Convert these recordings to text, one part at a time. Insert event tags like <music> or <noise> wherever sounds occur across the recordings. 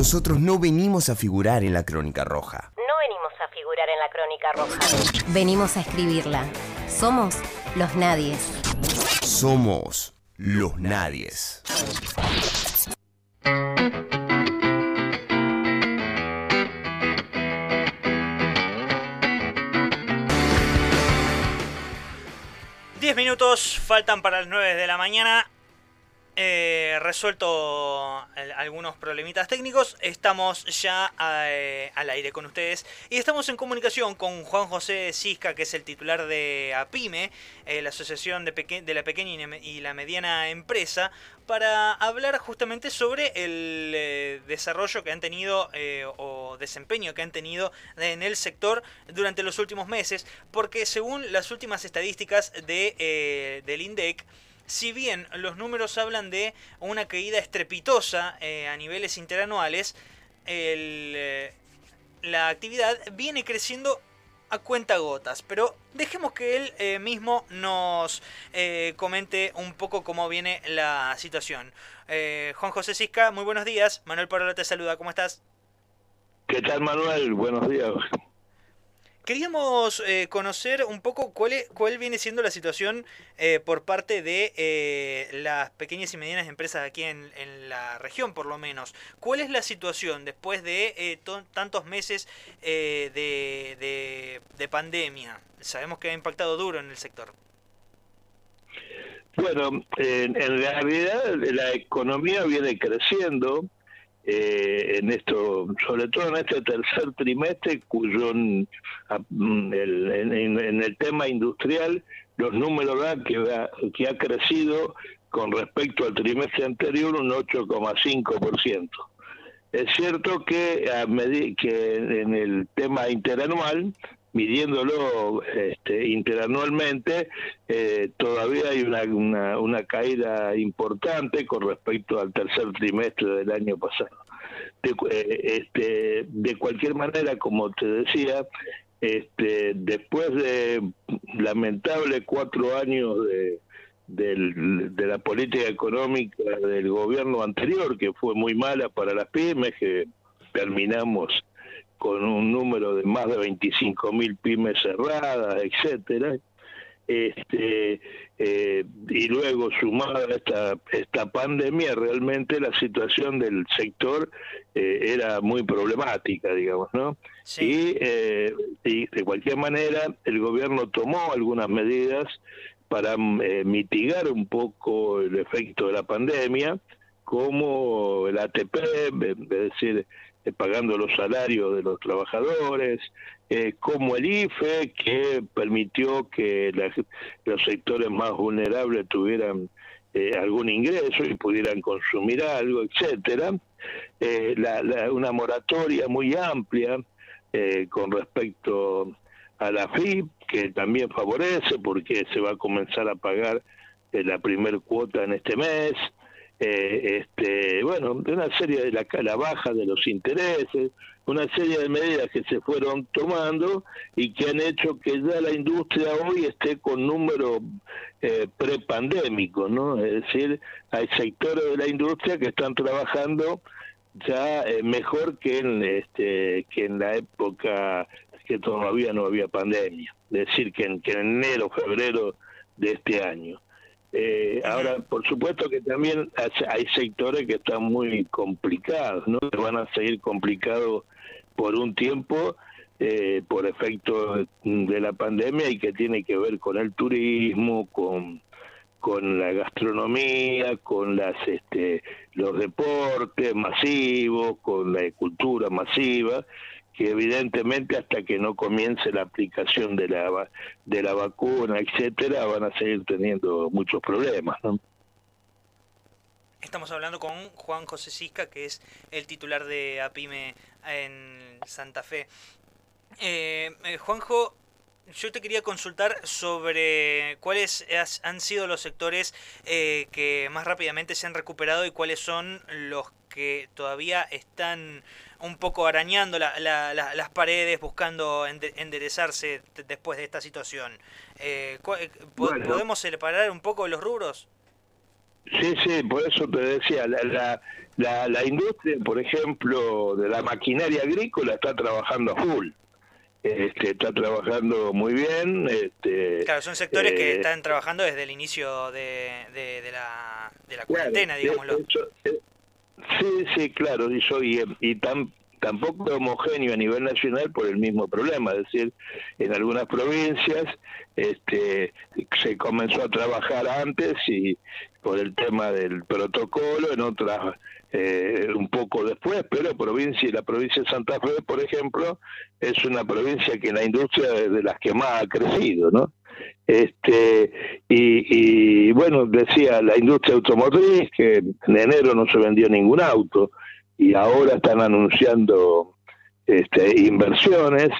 Nosotros no venimos a figurar en la crónica roja. No venimos a figurar en la crónica roja. Venimos a escribirla. Somos los nadies. Somos los nadies. Diez minutos faltan para las 9 de la mañana. Eh, resuelto algunos problemitas técnicos, estamos ya eh, al aire con ustedes. Y estamos en comunicación con Juan José Cisca, que es el titular de APIME, eh, la Asociación de, de, la Pequeña y la Mediana Empresa, para hablar justamente sobre el desarrollo que han tenido o desempeño que han tenido en el sector durante los últimos meses, porque según las últimas estadísticas de, del INDEC, si bien los números hablan de una caída estrepitosa eh, a niveles interanuales, eh, la actividad viene creciendo a cuenta gotas, pero dejemos que él eh, mismo nos comente un poco cómo viene la situación. Juan José Cisca, muy buenos días. Manuel Parola te saluda, ¿cómo estás? ¿Qué tal Manuel? Buenos días. Queríamos eh, conocer un poco cuál, cuál viene siendo la situación eh, por parte de eh, las pequeñas y medianas empresas aquí en, la región, por lo menos. ¿Cuál es la situación después de tantos meses de, de, pandemia? Sabemos que ha impactado duro en el sector. Bueno, en realidad la economía viene creciendo eh, en esto, sobre todo en este tercer trimestre, cuyo mm, en, el tema industrial los números dan que, que ha crecido con respecto al trimestre anterior un 8,5%. Es cierto que, a que en el tema interanual midiéndolo este, interanualmente, eh, todavía hay una, una, caída importante con respecto al tercer trimestre del año pasado. De, eh, este, de cualquier manera, como te decía, este, después de lamentables cuatro años de, de la política económica del gobierno anterior, que fue muy mala para las pymes, que terminamos con un número de más de 25 mil pymes cerradas, etcétera. Este, eh, y luego sumada esta, esta pandemia, realmente la situación del sector eh, era muy problemática, digamos, ¿no? Y, eh, y de cualquier manera el gobierno tomó algunas medidas para mitigar un poco el efecto de la pandemia, como el ATP, es decir, eh, pagando los salarios de los trabajadores, eh, como el IFE, que permitió que los sectores más vulnerables tuvieran eh, algún ingreso y pudieran consumir algo, etcétera. una moratoria muy amplia con respecto a la FIP, que también favorece porque se va a comenzar a pagar la primer cuota en este mes eh, este, bueno, una serie de la, la baja de los intereses, una serie de medidas que se fueron tomando y que han hecho que ya la industria hoy esté con números eh, prepandémicos, ¿no? Es decir, hay sectores de la industria que están trabajando ya eh, mejor que en este que en la época que todavía no había pandemia, es decir, que en, que en enero, febrero de este año. Eh, ahora, por supuesto que también hay sectores que están muy complicados, ¿no? Que van a seguir complicados por un tiempo eh, por efecto de la pandemia y que tiene que ver con el turismo, con con la gastronomía, con las este los deportes masivos, con la cultura masiva que evidentemente hasta que no comience la aplicación de la de la vacuna, etcétera, van a seguir teniendo muchos problemas, Estamos hablando con Juan José Cisca, que es el titular de APIME en Santa Fe. Eh, eh, Juanjo, yo te quería consultar sobre cuáles han sido los sectores eh, que más rápidamente se han recuperado y cuáles son los que todavía están un poco arañando las paredes, buscando enderezarse después de esta situación. Eh, eh ¿Podemos separar un poco los rubros? Sí, sí, por eso te decía, la, la, la, industria, por ejemplo, de la maquinaria agrícola está trabajando a full. Este, está trabajando muy bien. Este, claro, son sectores que eh, están trabajando desde el inicio de, de, la, de la cuarentena, digámoslo. Eh, sí, sí, claro, y, y, y tan, tampoco homogéneo a nivel nacional por el mismo problema, es decir, en algunas provincias este, se comenzó a trabajar antes y por el tema del protocolo, en otras eh, un poco después, pero provincia la provincia de Santa Fe, por ejemplo, es una provincia que la industria es de las que más ha crecido, ¿no? Este, y, y bueno, decía la industria automotriz que en enero no se vendió ningún auto, y ahora están anunciando este, inversiones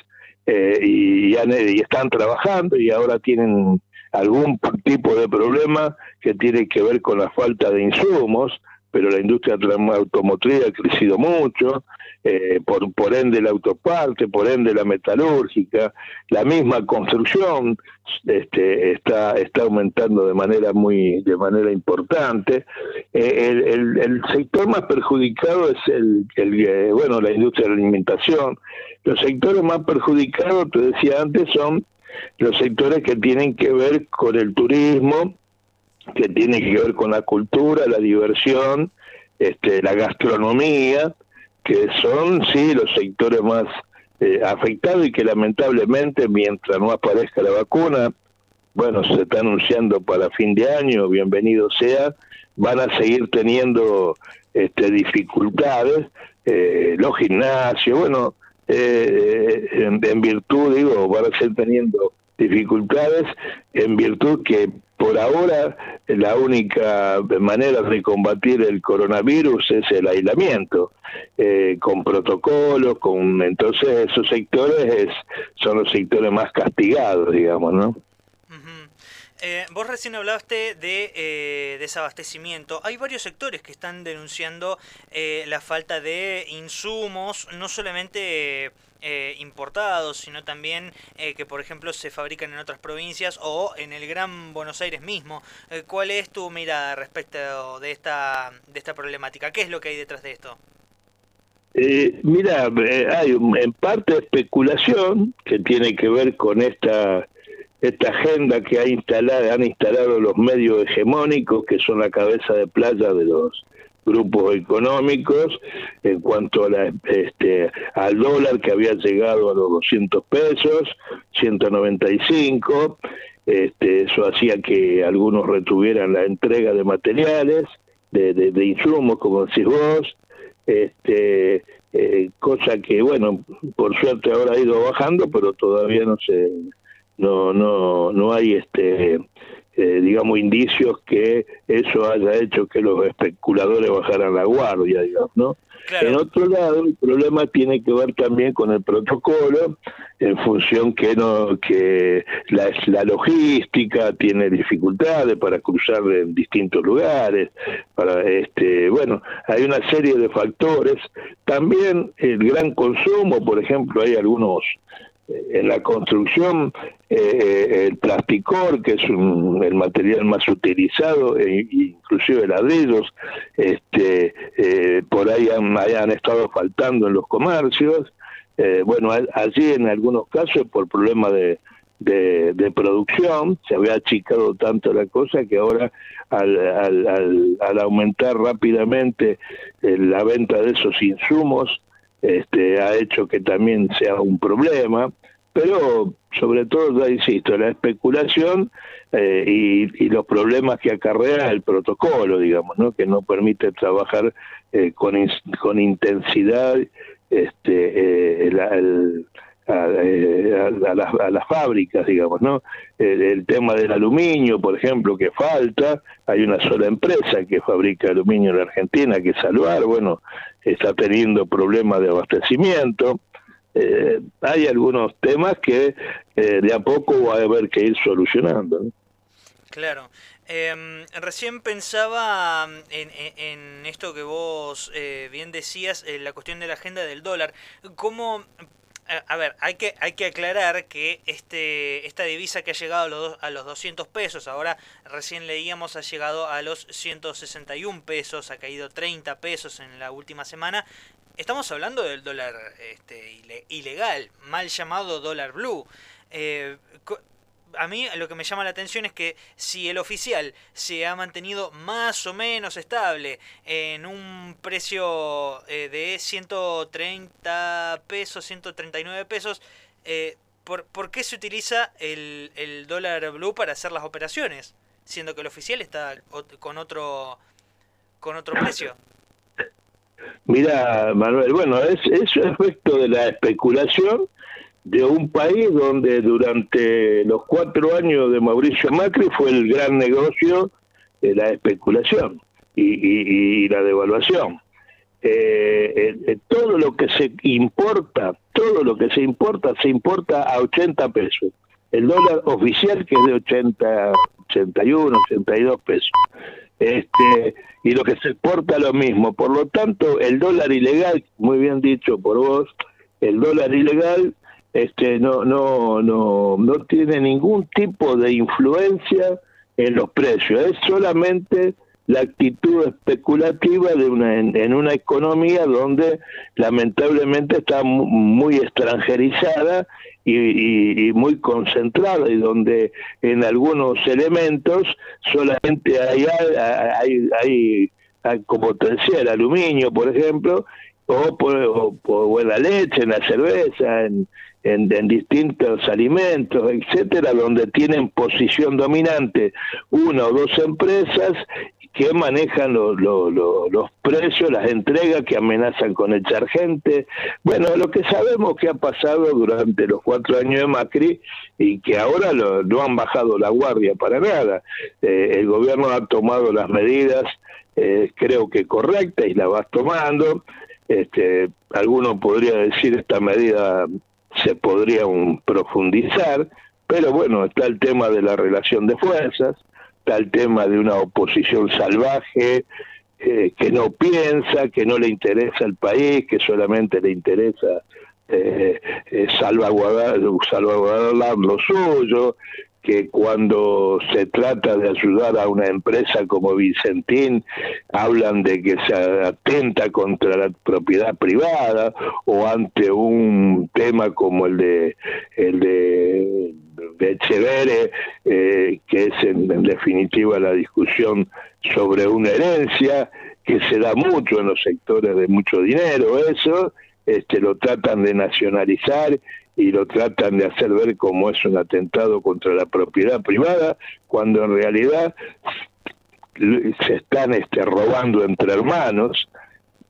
eh, y, y, están trabajando y ahora tienen algún tipo de problema que tiene que ver con la falta de insumos, pero la industria automotriz ha crecido mucho, eh, por, por ende la autoparte, por ende la metalúrgica, la misma construcción este, está, está aumentando de manera muy, de manera importante. Eh, el, sector más perjudicado es el, el, eh, bueno, la industria de la alimentación. Los sectores más perjudicados, te decía antes, son los sectores que tienen que ver con el turismo, que tienen que ver con la cultura, la diversión, este, la gastronomía, que son, sí, los sectores más eh, afectados y que lamentablemente mientras no aparezca la vacuna, bueno, se está anunciando para fin de año, bienvenido sea, van a seguir teniendo este, dificultades, eh, los gimnasios, bueno, eh, en, en, virtud, digo, van a seguir teniendo dificultades en virtud que por ahora la única manera de combatir el coronavirus es el aislamiento, eh, con protocolos, con entonces esos sectores es, son los sectores más castigados, digamos, ¿no? Eh, vos recién hablaste de eh, desabastecimiento. Hay varios sectores que están denunciando eh, la falta de insumos, no solamente importados, sino también que, por ejemplo, se fabrican en otras provincias o en el Gran Buenos Aires mismo. ¿Cuál es tu mirada respecto de esta, de esta problemática? ¿Qué es lo que hay detrás de esto? mira, hay en parte especulación que tiene que ver con esta esta agenda que ha instalado, han instalado los medios hegemónicos, que son la cabeza de playa de los grupos económicos, en cuanto a la, este, al dólar que había llegado a los 200 pesos, 195, este, eso hacía que algunos retuvieran la entrega de materiales, de, de, insumos, como decís vos, este, eh, cosa que, bueno, por suerte ahora ha ido bajando, pero todavía no se no no no hay este eh, digamos indicios que eso haya hecho que los especuladores bajaran la guardia digamos no en otro lado el problema tiene que ver también con el protocolo en función que no que la, la logística tiene dificultades para cruzar en distintos lugares para este bueno hay una serie de factores. También el gran consumo por ejemplo hay algunos en la construcción eh, el plasticor, que es el material más utilizado, e inclusive ladrillos, este, eh, por ahí han, han, estado faltando en los comercios. Eh, bueno, allí en algunos casos por problemas de, de, producción, se había achicado tanto la cosa que ahora al, al, al aumentar rápidamente la venta de esos insumos, este, ha hecho que también sea un problema, pero sobre todo, ya insisto, la especulación eh, y, los problemas que acarrea el protocolo, digamos, ¿no? que no permite trabajar eh, con, con intensidad este, eh, a, las, a, las, fábricas, digamos, ¿no? El, tema del aluminio, por ejemplo, que falta, hay una sola empresa que fabrica aluminio en la Argentina, que Salvar, bueno, está teniendo problemas de abastecimiento. Eh, hay algunos temas que eh, de a poco va a haber que ir solucionando. Claro. Em, recién pensaba en, en, esto que vos eh, bien decías, la cuestión de la agenda del dólar. ¿Cómo eh, a ver, hay que, hay que aclarar que este, esta divisa que ha llegado a los, a los 200 pesos, ahora recién leíamos, ha llegado a los 161 pesos, ha caído 30 pesos en la última semana. Estamos hablando del dólar este, ilegal, mal llamado dólar blue. Eh, a mí lo que me llama la atención es que si el oficial se ha mantenido más o menos estable en un precio eh, de 130 pesos, 139 pesos, eh, ¿por, ¿por, qué se utiliza el, el, dólar blue para hacer las operaciones? Siendo que el oficial está con otro, con otro precio. Mira, Manuel, bueno, es, es efecto de la especulación de un país donde durante los cuatro años de Mauricio Macri fue el gran negocio de la especulación y, la devaluación. Eh, eh, eh, todo lo que se importa, todo lo que se importa, se importa a 80 pesos. El dólar oficial que es de 80, 81, 82 pesos. Este, y lo que se exporta lo mismo. Por lo tanto, el dólar ilegal, muy bien dicho por vos, el dólar ilegal este, no, no, no, no tiene ningún tipo de influencia en los precios, es solamente la actitud especulativa de una, en, una economía donde lamentablemente está muy extranjerizada y, muy concentrada y donde en algunos elementos solamente hay, hay, hay, hay como te decía, el aluminio, por ejemplo, o, por, o, en la leche, en la cerveza, en, en, distintos alimentos, etcétera, donde tienen posición dominante una o dos empresas que manejan los precios, las entregas, que amenazan con echar gente. Bueno, lo que sabemos que ha pasado durante los cuatro años de Macri y que ahora no han bajado la guardia para nada. Eh, el gobierno ha tomado las medidas, eh, creo que correctas, y las va tomando. Este, alguno podría decir esta medida se podría profundizar, pero bueno, está el tema de la relación de fuerzas, está el tema de una oposición salvaje eh, que no piensa, que no le interesa al país, que solamente le interesa eh, eh salvaguardar lo suyo, que cuando se trata de ayudar a una empresa como Vicentín, hablan de que se atenta contra la propiedad privada o ante un tema como el de el de, Echevere, eh, que es en, definitiva la discusión sobre una herencia que se da mucho en los sectores de mucho dinero, eso, este, lo tratan de nacionalizar y lo tratan de hacer ver como es un atentado contra la propiedad privada, cuando en realidad se están este, robando entre hermanos,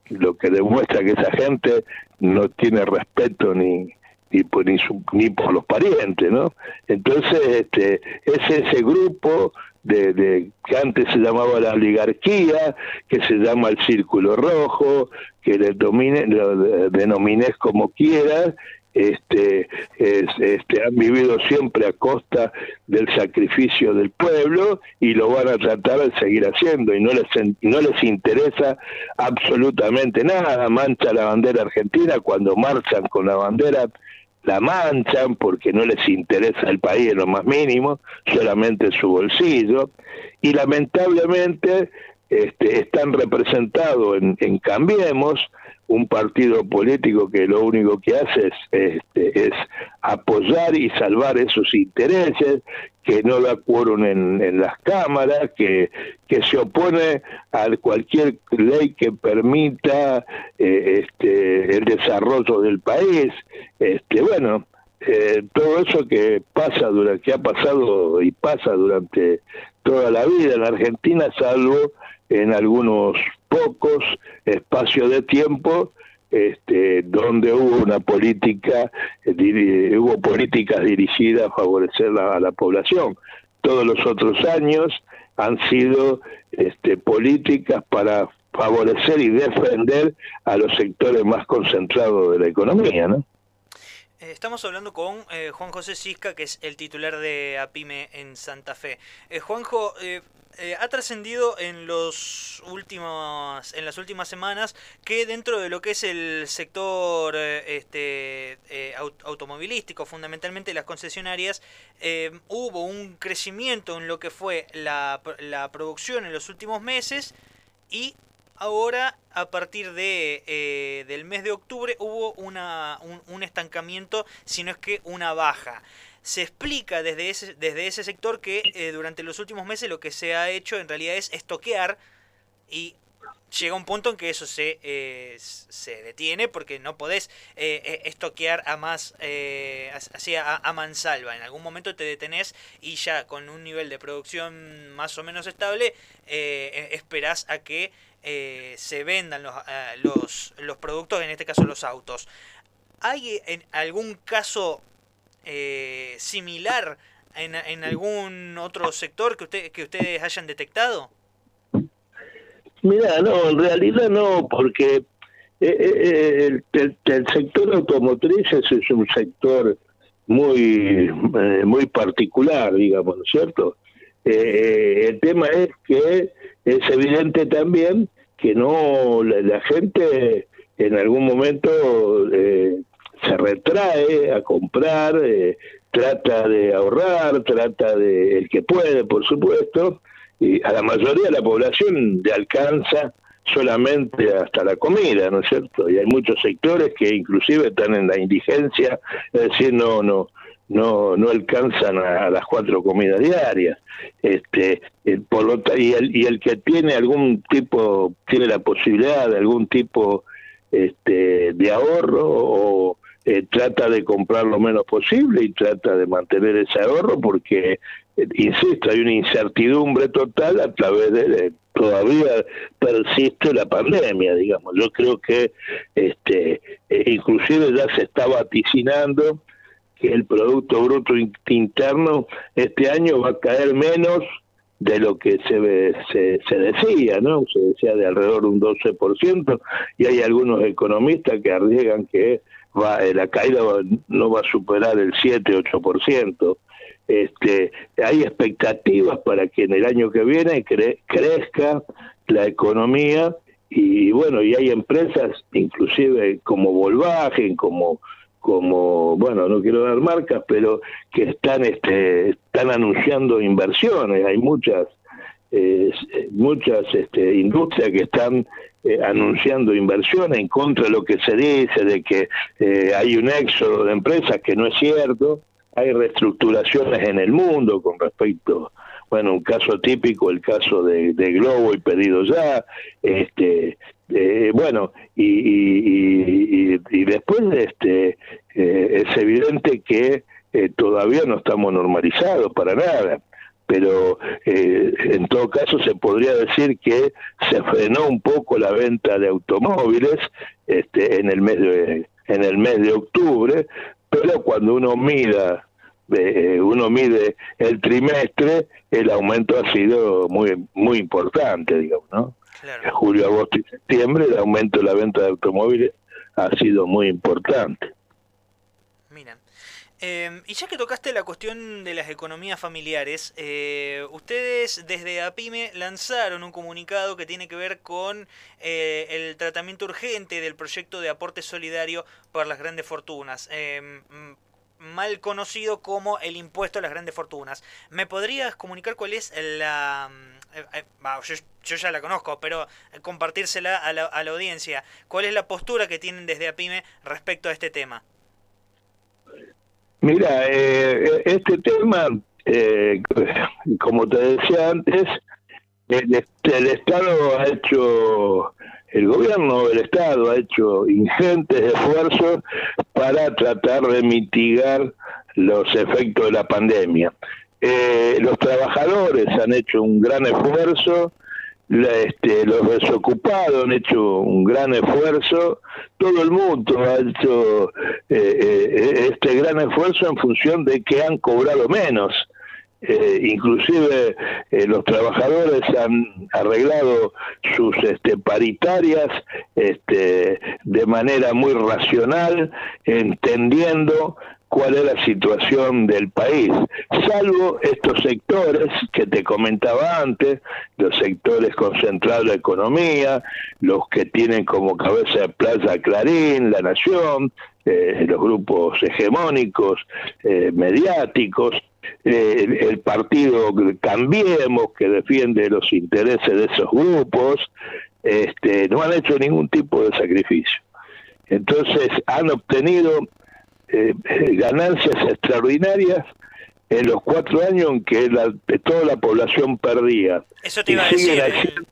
lo que demuestra que esa gente no tiene respeto ni ni por, ni, por los parientes, ¿no? Entonces, este, es ese grupo de, de, que antes se llamaba la oligarquía, que se llama el círculo rojo, que le domine, lo denomines como quieras, este, este, han vivido siempre a costa del sacrificio del pueblo y lo van a tratar de seguir haciendo y no les, no les interesa absolutamente nada. Mancha la bandera argentina cuando marchan con la bandera la manchan porque no les interesa el país en lo más mínimo, solamente su bolsillo y lamentablemente este, están representados en, en Cambiemos, un partido político que lo único que hace es, este, es apoyar y salvar esos intereses, que no da quórum en, en, las cámaras, que, que se opone a cualquier ley que permita eh, este, el desarrollo del país. Este, bueno, eh, todo eso que pasa durante, que ha pasado y pasa durante toda la vida en Argentina, salvo en algunos pocos espacios de tiempo este, donde hubo una política, eh, hubo políticas dirigidas a favorecer a la población. Todos los otros años han sido este, políticas para favorecer y defender a los sectores más concentrados de la economía, ¿no? Eh, estamos hablando con eh, Juan José Cisca, que es el titular de APIME en Santa Fe. Eh, Juanjo, ha trascendido en los últimos, en las últimas semanas que dentro de lo que es el sector este, automovilístico, fundamentalmente las concesionarias, hubo un crecimiento en lo que fue la, la producción en los últimos meses y ahora a partir de, eh, del mes de octubre hubo una, un, estancamiento, si no es que una baja. Se explica desde ese, desde ese sector que eh, durante los últimos meses lo que se ha hecho en realidad es estoquear y llega un punto en que eso se, eh, se detiene porque no podés estoquear a más así a, a, mansalva. En algún momento te detenés y ya con un nivel de producción más o menos estable esperás a que eh, se vendan los, eh, los, los, productos, en este caso los autos. ¿Hay en algún caso eh, similar en, en, algún otro sector que, usted, que ustedes hayan detectado? Mira, no, en realidad no, porque el, el, sector automotriz es, un sector muy, muy particular, digamos, ¿no es cierto? el tema es que es evidente también que no la, gente en algún momento eh, se retrae a comprar, eh, trata de ahorrar, trata de el que puede, por supuesto, y a la mayoría de la población le alcanza solamente hasta la comida, ¿no es cierto? Y hay muchos sectores que inclusive están en la indigencia, es decir, no, no, no no alcanzan a, las cuatro comidas diarias este el, por lo, y el y el que tiene algún tipo tiene la posibilidad de algún tipo este de ahorro o eh, trata de comprar lo menos posible y trata de mantener ese ahorro porque eh, insisto hay una incertidumbre total a través de, todavía persiste la pandemia digamos yo creo que este eh, inclusive ya se está vaticinando que el Producto Bruto Interno este año va a caer menos de lo que se, se, se decía, ¿no? Se decía de alrededor de un 12%, y hay algunos economistas que arriesgan que va, eh, la caída no va a superar el 7-8%. Este, hay expectativas para que en el año que viene crezca la economía y bueno, y hay empresas inclusive como Volkswagen, como como bueno no quiero dar marcas pero que están este están anunciando inversiones hay muchas eh, muchas este, industrias que están eh, anunciando inversiones en contra de lo que se dice de que eh, hay un éxodo de empresas que no es cierto. Hay reestructuraciones en el mundo con respecto bueno un caso típico el caso de, de Globo y pedido ya este eh, bueno, y, y, después este, eh, es evidente que eh, todavía no estamos normalizados para nada, pero en todo caso se podría decir que se frenó un poco la venta de automóviles este, en el mes de en el mes de octubre, pero cuando uno mida uno mide el trimestre, el aumento ha sido muy muy importante, digamos, ¿no? En julio, agosto y septiembre el aumento de la venta de automóviles ha sido muy importante. Em, y ya que tocaste la cuestión de las economías familiares, eh, ustedes desde APIME lanzaron un comunicado que tiene que ver con eh, el tratamiento urgente del proyecto de aporte solidario por las grandes fortunas. Em, mal conocido como el impuesto a las grandes fortunas. ¿Me podrías comunicar cuál es la... Eh, eh, yo, ya la conozco, pero compartírsela a la, a la audiencia. ¿Cuál es la postura que tienen desde APIME respecto a este tema? Mira, eh, este tema, como te decía antes, el, el Estado ha hecho el gobierno del Estado ha hecho ingentes esfuerzos para tratar de mitigar los efectos de la pandemia. Eh, los trabajadores han hecho un gran esfuerzo, este, los desocupados han hecho un gran esfuerzo, todo el mundo ha hecho eh, eh, este gran esfuerzo en función de que han cobrado menos. eh, inclusive eh, los trabajadores han arreglado sus este, paritarias este, de manera muy racional, entendiendo cuál es la situación del país, salvo estos sectores que te comentaba antes, los sectores concentrados de economía, los que tienen como cabeza de plaza Clarín, La Nación, eh, los grupos hegemónicos, eh, mediáticos, eh, el partido Cambiemos, que defiende los intereses de esos grupos, este, no han hecho ningún tipo de sacrificio. Entonces han obtenido eh, <laughs> ganancias extraordinarias en los cuatro años en que la, toda la población perdía. Eso te iba a decir.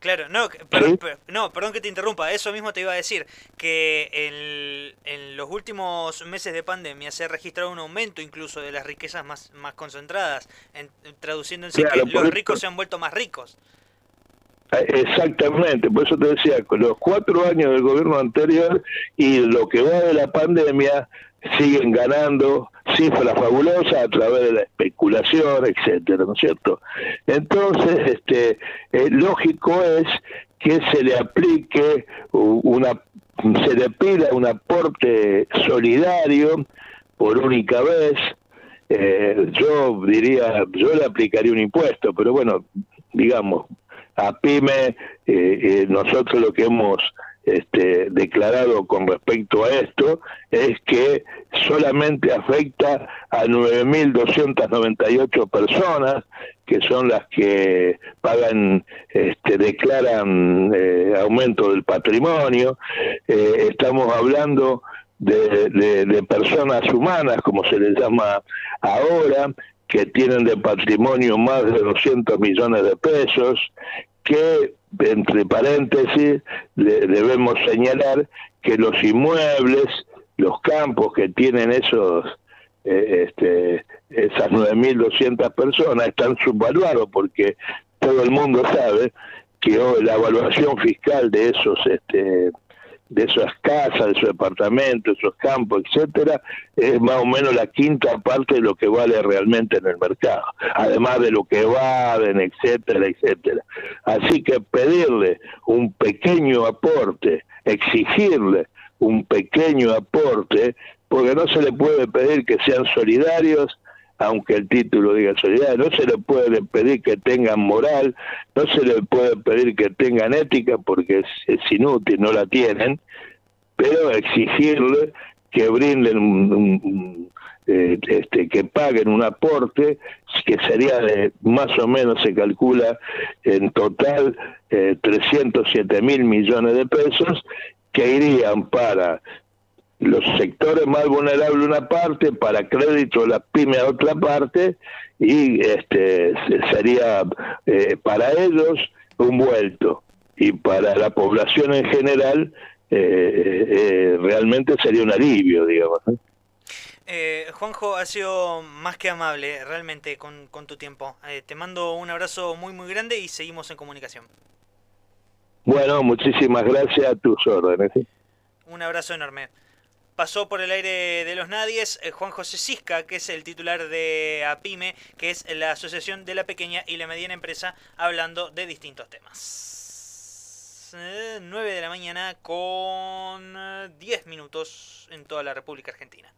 claro, no, perdón, no, perdón que te interrumpa, eso mismo te iba a decir, que en, los últimos meses de pandemia se ha registrado un aumento incluso de las riquezas más, más concentradas, en, traduciéndose que los ricos se han vuelto más ricos. Ah, exactamente, por eso te decía, los cuatro años del gobierno anterior y lo que va de la pandemia, siguen ganando cifras fabulosas a través de la especulación, etcétera, ¿no es cierto? Entonces, este, eh, lógico es que se le aplique una, se le pida un aporte solidario por única vez. Eh, yo diría, yo le aplicaría un impuesto, pero bueno, digamos, a PYME, eh, eh, nosotros lo que hemos este, declarado con respecto a esto es que solamente afecta a 9.298 personas, que son las que pagan, este, declaran eh, aumento del patrimonio. estamos hablando de, de, personas humanas, como se les llama ahora, que tienen de patrimonio más de 200 millones de pesos, que, entre paréntesis, debemos señalar que los inmuebles, los campos que tienen esos eh, este, esas 9.200 personas están subvaluados porque todo el mundo sabe que hoy la evaluación fiscal de esos este, de esas casas, de esos departamentos, esos campos, etcétera, es más o menos la quinta parte de lo que vale realmente en el mercado, además de lo que valen, etcétera, etcétera. Así que pedirle un pequeño aporte, exigirle un pequeño aporte, porque no se le puede pedir que sean solidarios aunque el título diga solidaridad, no se le puede pedir que tengan moral, no se le puede pedir que tengan ética porque es, inútil, no la tienen, pero exigirle que brinden un, eh, este, que paguen un aporte que sería de más o menos se calcula en total eh, 307 mil millones de pesos que irían para los sectores más vulnerables una parte, para crédito la pyme a otra parte, y este sería eh, para ellos un vuelto, y para la población en general eh, eh, realmente sería un alivio, digamos. Juanjo, ha sido más que amable realmente con, con tu tiempo. te mando un abrazo muy muy grande y seguimos en comunicación. Bueno, muchísimas gracias a tus órdenes. Un abrazo enorme. Pasó por el aire de los nadies eh, Juan José Cisca, que es el titular de APIME, que es la Asociación de la Pequeña y la Mediana Empresa, hablando de distintos temas. 9 eh, de la mañana con 10 minutos en toda la República Argentina.